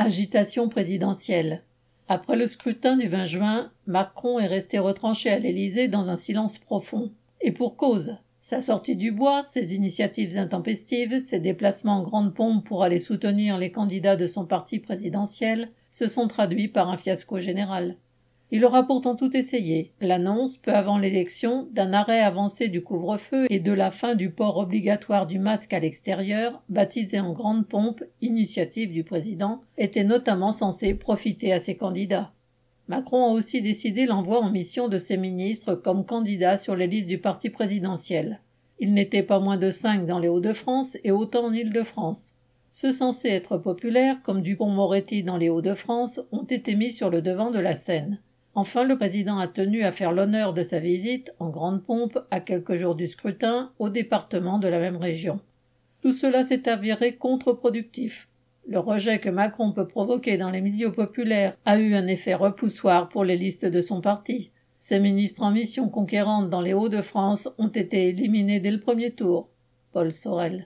Agitation présidentielle. Après le scrutin du 20 juin, Macron est resté retranché à l'Élysée dans un silence profond. Et pour cause. Sa sortie du bois, ses initiatives intempestives, ses déplacements en grande pompe pour aller soutenir les candidats de son parti présidentiel se sont traduits par un fiasco général. Il aura pourtant tout essayé. L'annonce, peu avant l'élection, d'un arrêt avancé du couvre-feu et de la fin du port obligatoire du masque à l'extérieur, baptisé en grande pompe initiative du président, était notamment censé profiter à ses candidats. Macron a aussi décidé l'envoi en mission de ses ministres comme candidats sur les listes du parti présidentiel. Il n'était pas moins de cinq dans les Hauts-de-France et autant en Île-de-France. Ceux censés être populaires, comme Dupont-Moretti dans les Hauts-de-France, ont été mis sur le devant de la scène. Enfin, le président a tenu à faire l'honneur de sa visite, en grande pompe, à quelques jours du scrutin, au département de la même région. Tout cela s'est avéré contre-productif. Le rejet que Macron peut provoquer dans les milieux populaires a eu un effet repoussoir pour les listes de son parti. Ses ministres en mission conquérante dans les Hauts-de-France ont été éliminés dès le premier tour. Paul Sorel.